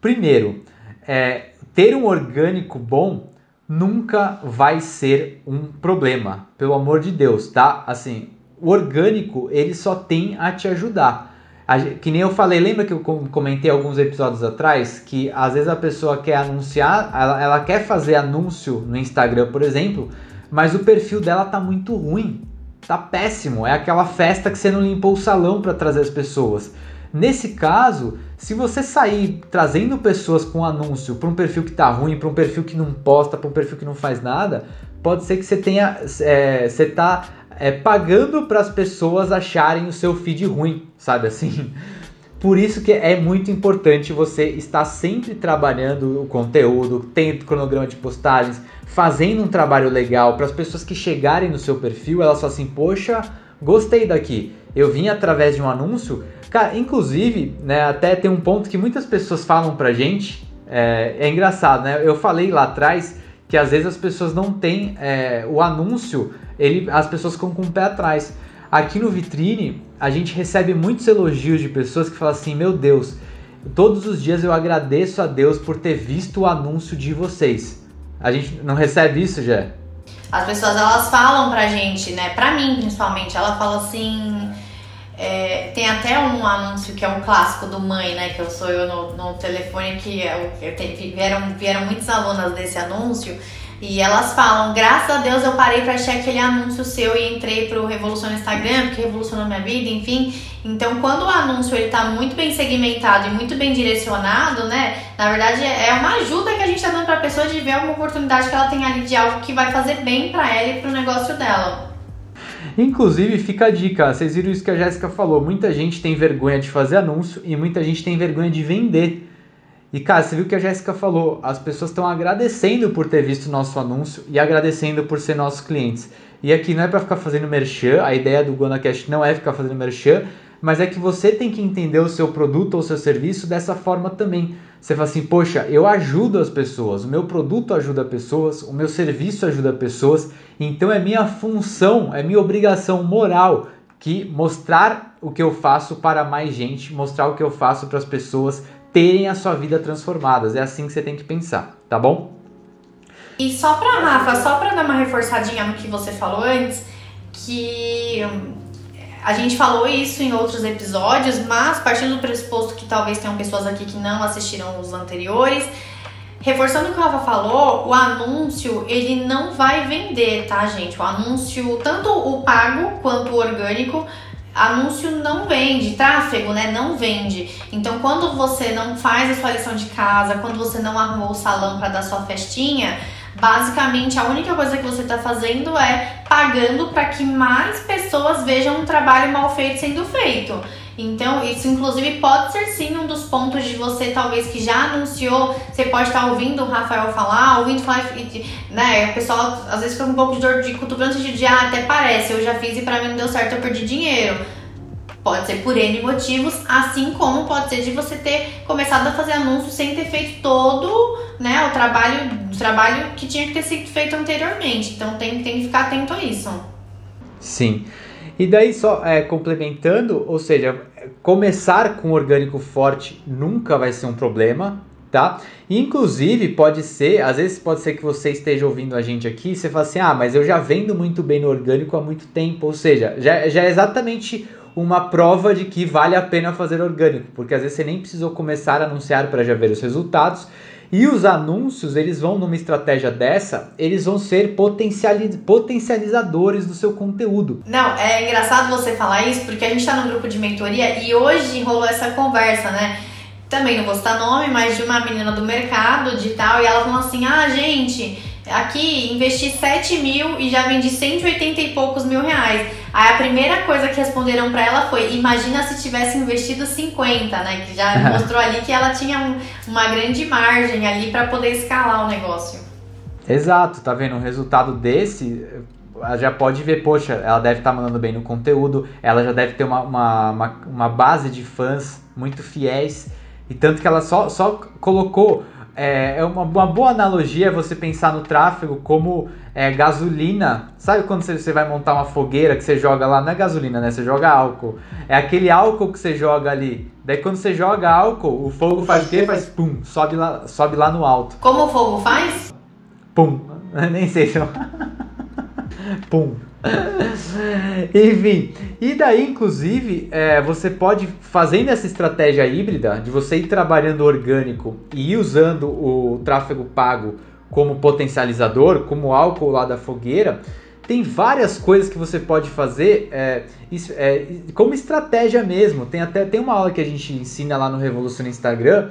Primeiro, é, ter um orgânico bom nunca vai ser um problema, pelo amor de Deus, tá? Assim, o orgânico ele só tem a te ajudar. Que nem eu falei, lembra que eu comentei alguns episódios atrás que às vezes a pessoa quer anunciar, ela, ela quer fazer anúncio no Instagram, por exemplo, mas o perfil dela tá muito ruim, tá péssimo. É aquela festa que você não limpou o salão para trazer as pessoas. Nesse caso, se você sair trazendo pessoas com anúncio para um perfil que tá ruim, para um perfil que não posta, para um perfil que não faz nada, pode ser que você tenha, é, você tá é, pagando para as pessoas acharem o seu feed ruim, sabe assim? Por isso que é muito importante você estar sempre trabalhando o conteúdo, tendo cronograma de postagens, fazendo um trabalho legal para as pessoas que chegarem no seu perfil, elas falam assim, poxa, gostei daqui. Eu vim através de um anúncio. Cara, inclusive, né, até tem um ponto que muitas pessoas falam pra gente, é, é engraçado, né? Eu falei lá atrás que às vezes as pessoas não têm é, o anúncio, ele, as pessoas ficam com o pé atrás. Aqui no Vitrine, a gente recebe muitos elogios de pessoas que falam assim: Meu Deus, todos os dias eu agradeço a Deus por ter visto o anúncio de vocês. A gente não recebe isso, já? As pessoas elas falam pra gente, né? Pra mim principalmente, ela fala assim. É, tem até um anúncio que é um clássico do mãe, né? Que eu sou eu no, no telefone que é eu, eu, vieram, vieram muitas alunas desse anúncio e elas falam, graças a Deus eu parei para achar aquele anúncio seu e entrei pro Revolução no Instagram, porque revolucionou minha vida, enfim. Então, quando o anúncio ele tá muito bem segmentado e muito bem direcionado, né? Na verdade, é uma ajuda que a gente tá dando pra pessoa de ver uma oportunidade que ela tem ali de algo que vai fazer bem para ela e pro negócio dela. Inclusive, fica a dica, vocês viram isso que a Jéssica falou, muita gente tem vergonha de fazer anúncio e muita gente tem vergonha de vender. E cara, você viu que a Jéssica falou, as pessoas estão agradecendo por ter visto o nosso anúncio e agradecendo por ser nossos clientes. E aqui não é para ficar fazendo merchan, a ideia do GonaCast não é ficar fazendo merchan, mas é que você tem que entender o seu produto ou seu serviço dessa forma também. Você fala assim, poxa, eu ajudo as pessoas, o meu produto ajuda pessoas, o meu serviço ajuda pessoas, então é minha função, é minha obrigação moral que mostrar o que eu faço para mais gente, mostrar o que eu faço para as pessoas terem a sua vida transformadas. É assim que você tem que pensar, tá bom? E só pra Rafa, só pra dar uma reforçadinha no que você falou antes, que hum, a gente falou isso em outros episódios, mas partindo do pressuposto que talvez tenham pessoas aqui que não assistiram os anteriores, reforçando o que o Rafa falou, o anúncio ele não vai vender, tá, gente? O anúncio, tanto o pago quanto o orgânico, anúncio não vende, tráfego, né? Não vende. Então, quando você não faz a sua lição de casa, quando você não arrumou o salão para dar sua festinha, basicamente a única coisa que você está fazendo é pagando para que mais pessoas vejam um trabalho mal feito sendo feito. Então, isso inclusive pode ser sim um dos pontos de você, talvez, que já anunciou. Você pode estar ouvindo o Rafael falar, ouvindo falar, né? O pessoal às vezes fica com um pouco de dor de cotovelo de, ah, até parece, eu já fiz e pra mim não deu certo, eu perdi dinheiro. Pode ser por N motivos, assim como pode ser de você ter começado a fazer anúncios sem ter feito todo né, o trabalho, o trabalho que tinha que ter sido feito anteriormente. Então tem, tem que ficar atento a isso. Sim. E daí só é, complementando, ou seja, começar com orgânico forte nunca vai ser um problema, tá? Inclusive pode ser, às vezes pode ser que você esteja ouvindo a gente aqui e você fala assim, ah, mas eu já vendo muito bem no orgânico há muito tempo, ou seja, já, já é exatamente uma prova de que vale a pena fazer orgânico, porque às vezes você nem precisou começar a anunciar para já ver os resultados e os anúncios, eles vão numa estratégia dessa, eles vão ser potencializ potencializadores do seu conteúdo. Não, é engraçado você falar isso, porque a gente está no grupo de mentoria e hoje rolou essa conversa, né? Também não vou citar nome, mas de uma menina do mercado digital e ela falou assim: ah, gente Aqui investi 7 mil e já vendi 180 e poucos mil reais. Aí a primeira coisa que responderam para ela foi: imagina se tivesse investido 50, né? Que já <laughs> mostrou ali que ela tinha um, uma grande margem ali para poder escalar o negócio. Exato, tá vendo? O resultado desse já pode ver, poxa, ela deve estar tá mandando bem no conteúdo, ela já deve ter uma, uma, uma, uma base de fãs muito fiéis. E tanto que ela só, só colocou é, é uma, uma, boa analogia você pensar no tráfego como é, gasolina. Sabe quando você, você, vai montar uma fogueira que você joga lá? Não é gasolina, né? Você joga álcool. É aquele álcool que você joga ali. Daí quando você joga álcool, o fogo faz o quê? Faz pum, sobe lá, sobe lá no alto. Como o fogo faz? Pum. <laughs> Nem sei se eu... <laughs> Pum. <laughs> Enfim, e daí, inclusive, é, você pode, fazendo essa estratégia híbrida, de você ir trabalhando orgânico e ir usando o tráfego pago como potencializador, como álcool lá da fogueira, tem várias coisas que você pode fazer é, é, como estratégia mesmo. Tem até tem uma aula que a gente ensina lá no Revolução Instagram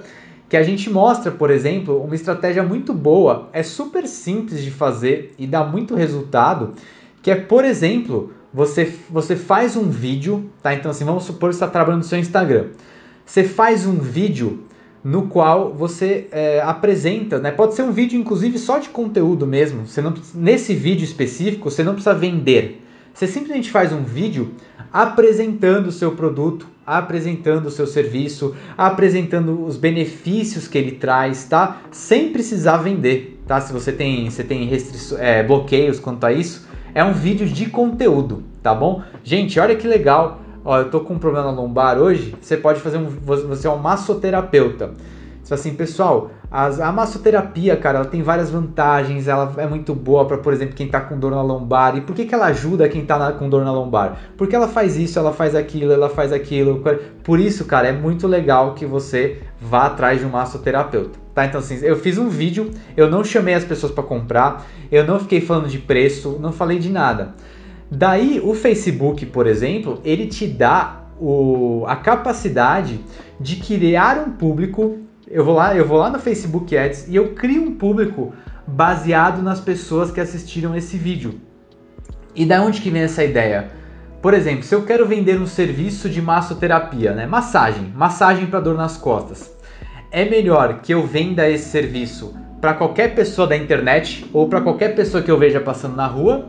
que a gente mostra, por exemplo, uma estratégia muito boa, é super simples de fazer e dá muito resultado, que é, por exemplo, você, você faz um vídeo, tá? Então assim, vamos supor que você está trabalhando no seu Instagram. Você faz um vídeo no qual você é, apresenta, né? Pode ser um vídeo, inclusive, só de conteúdo mesmo. Você não, nesse vídeo específico, você não precisa vender. Você simplesmente faz um vídeo apresentando o seu produto, apresentando o seu serviço, apresentando os benefícios que ele traz, tá? Sem precisar vender, tá? Se você tem, você tem é, bloqueios quanto a isso, é um vídeo de conteúdo, tá bom? Gente, olha que legal ó, eu tô com um problema lombar hoje, você pode fazer um, você é um massoterapeuta. Você assim, pessoal, a massoterapia, cara, ela tem várias vantagens, ela é muito boa para, por exemplo, quem tá com dor na lombar. E por que, que ela ajuda quem tá na, com dor na lombar? Porque ela faz isso, ela faz aquilo, ela faz aquilo. Por isso, cara, é muito legal que você vá atrás de um massoterapeuta. Tá, então assim, eu fiz um vídeo, eu não chamei as pessoas para comprar, eu não fiquei falando de preço, não falei de nada. Daí o Facebook, por exemplo, ele te dá o, a capacidade de criar um público. Eu vou lá, eu vou lá no Facebook Ads e eu crio um público baseado nas pessoas que assistiram esse vídeo. E da onde que vem essa ideia? Por exemplo, se eu quero vender um serviço de massoterapia, né? Massagem, massagem para dor nas costas. É melhor que eu venda esse serviço para qualquer pessoa da internet ou para qualquer pessoa que eu veja passando na rua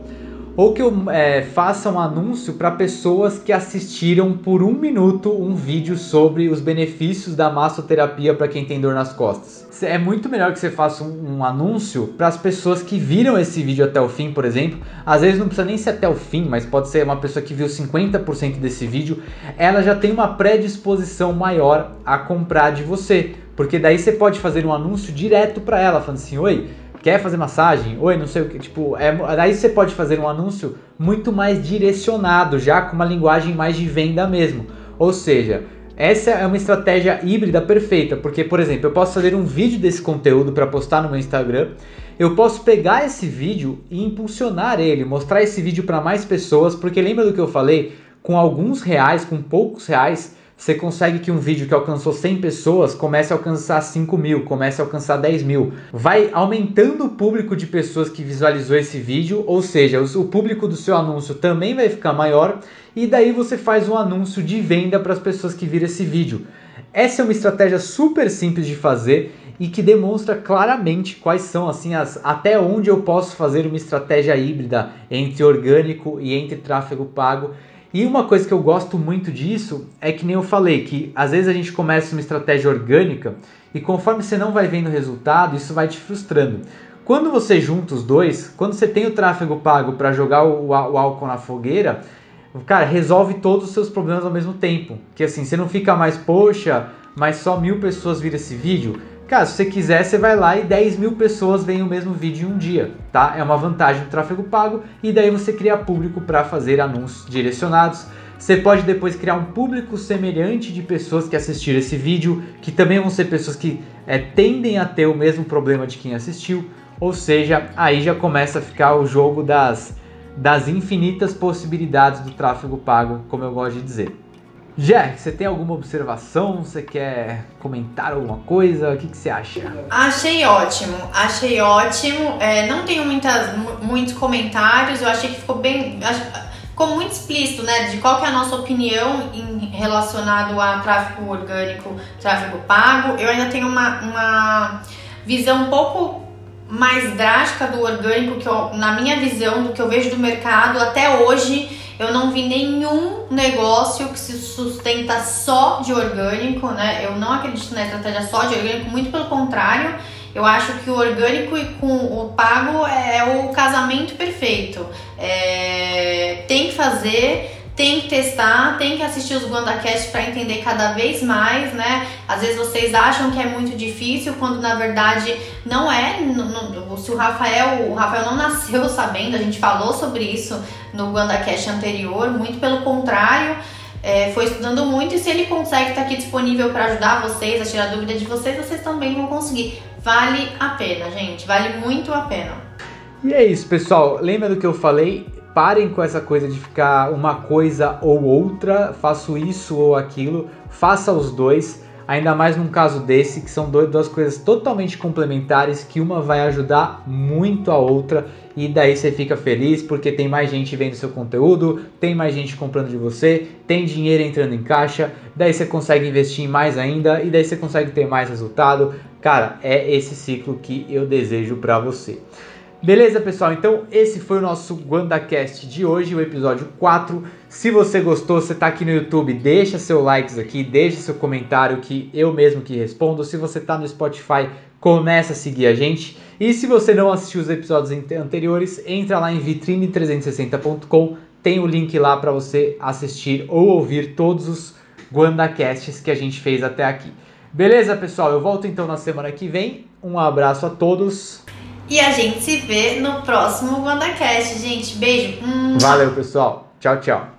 ou que eu é, faça um anúncio para pessoas que assistiram por um minuto um vídeo sobre os benefícios da massoterapia para quem tem dor nas costas. É muito melhor que você faça um, um anúncio para as pessoas que viram esse vídeo até o fim, por exemplo. Às vezes não precisa nem ser até o fim, mas pode ser uma pessoa que viu 50% desse vídeo. Ela já tem uma predisposição maior a comprar de você, porque daí você pode fazer um anúncio direto para ela, falando assim: Oi quer fazer massagem? Oi, não sei o que. Tipo, é, aí você pode fazer um anúncio muito mais direcionado, já com uma linguagem mais de venda mesmo. Ou seja, essa é uma estratégia híbrida perfeita, porque, por exemplo, eu posso fazer um vídeo desse conteúdo para postar no meu Instagram. Eu posso pegar esse vídeo e impulsionar ele, mostrar esse vídeo para mais pessoas, porque lembra do que eu falei? Com alguns reais, com poucos reais, você consegue que um vídeo que alcançou 100 pessoas comece a alcançar 5 mil, comece a alcançar 10 mil. Vai aumentando o público de pessoas que visualizou esse vídeo, ou seja, o público do seu anúncio também vai ficar maior e daí você faz um anúncio de venda para as pessoas que viram esse vídeo. Essa é uma estratégia super simples de fazer e que demonstra claramente quais são assim as até onde eu posso fazer uma estratégia híbrida entre orgânico e entre tráfego pago e uma coisa que eu gosto muito disso é que nem eu falei, que às vezes a gente começa uma estratégia orgânica e conforme você não vai vendo resultado, isso vai te frustrando. Quando você junta os dois, quando você tem o tráfego pago para jogar o, o, álcool na fogueira, cara, resolve todos os seus problemas ao mesmo tempo. Que assim, você não fica mais, poxa, mas só mil pessoas viram esse vídeo. Cara, se você quiser, você vai lá e 10 mil pessoas veem o mesmo vídeo em um dia, tá? É uma vantagem do tráfego pago e daí você cria público para fazer anúncios direcionados. Você pode depois criar um público semelhante de pessoas que assistiram esse vídeo, que também vão ser pessoas que é, tendem a ter o mesmo problema de quem assistiu. Ou seja, aí já começa a ficar o jogo das, das infinitas possibilidades do tráfego pago, como eu gosto de dizer. Jack, você tem alguma observação? Você quer comentar alguma coisa? O que, que você acha? Achei ótimo, achei ótimo. É, não tenho muitas, muitos comentários, eu achei que ficou bem. Ficou muito explícito, né? De qual que é a nossa opinião em relacionado a tráfego orgânico, tráfego pago. Eu ainda tenho uma, uma visão um pouco mais drástica do orgânico, que eu, na minha visão, do que eu vejo do mercado até hoje eu não vi nenhum negócio que se sustenta só de orgânico, né? Eu não acredito na estratégia só de orgânico, muito pelo contrário. Eu acho que o orgânico e com o pago é o casamento perfeito. É, tem que fazer, tem que testar, tem que assistir os GuandaCast para entender cada vez mais, né? Às vezes vocês acham que é muito difícil, quando na verdade não é. se o Rafael, o Rafael não <laughs> nasceu sabendo, a gente falou sobre isso no GuandaCast anterior, muito pelo contrário. É, foi estudando muito e se ele consegue estar tá aqui disponível para ajudar vocês, a tirar dúvida de vocês, vocês também vão conseguir. Vale a pena, gente, vale muito a pena. E é isso, pessoal. Lembra do que eu falei? Parem com essa coisa de ficar uma coisa ou outra, faço isso ou aquilo, faça os dois, ainda mais num caso desse, que são duas coisas totalmente complementares, que uma vai ajudar muito a outra, e daí você fica feliz porque tem mais gente vendo seu conteúdo, tem mais gente comprando de você, tem dinheiro entrando em caixa, daí você consegue investir mais ainda, e daí você consegue ter mais resultado. Cara, é esse ciclo que eu desejo para você. Beleza, pessoal? Então, esse foi o nosso GuandaCast de hoje, o episódio 4. Se você gostou, você está aqui no YouTube, deixa seu likes aqui, deixa seu comentário que eu mesmo que respondo. Se você está no Spotify, começa a seguir a gente. E se você não assistiu os episódios anteriores, entra lá em vitrine360.com, tem o link lá para você assistir ou ouvir todos os GuandaCasts que a gente fez até aqui. Beleza, pessoal? Eu volto então na semana que vem. Um abraço a todos. E a gente se vê no próximo WandaCast, gente. Beijo. Valeu, pessoal. Tchau, tchau.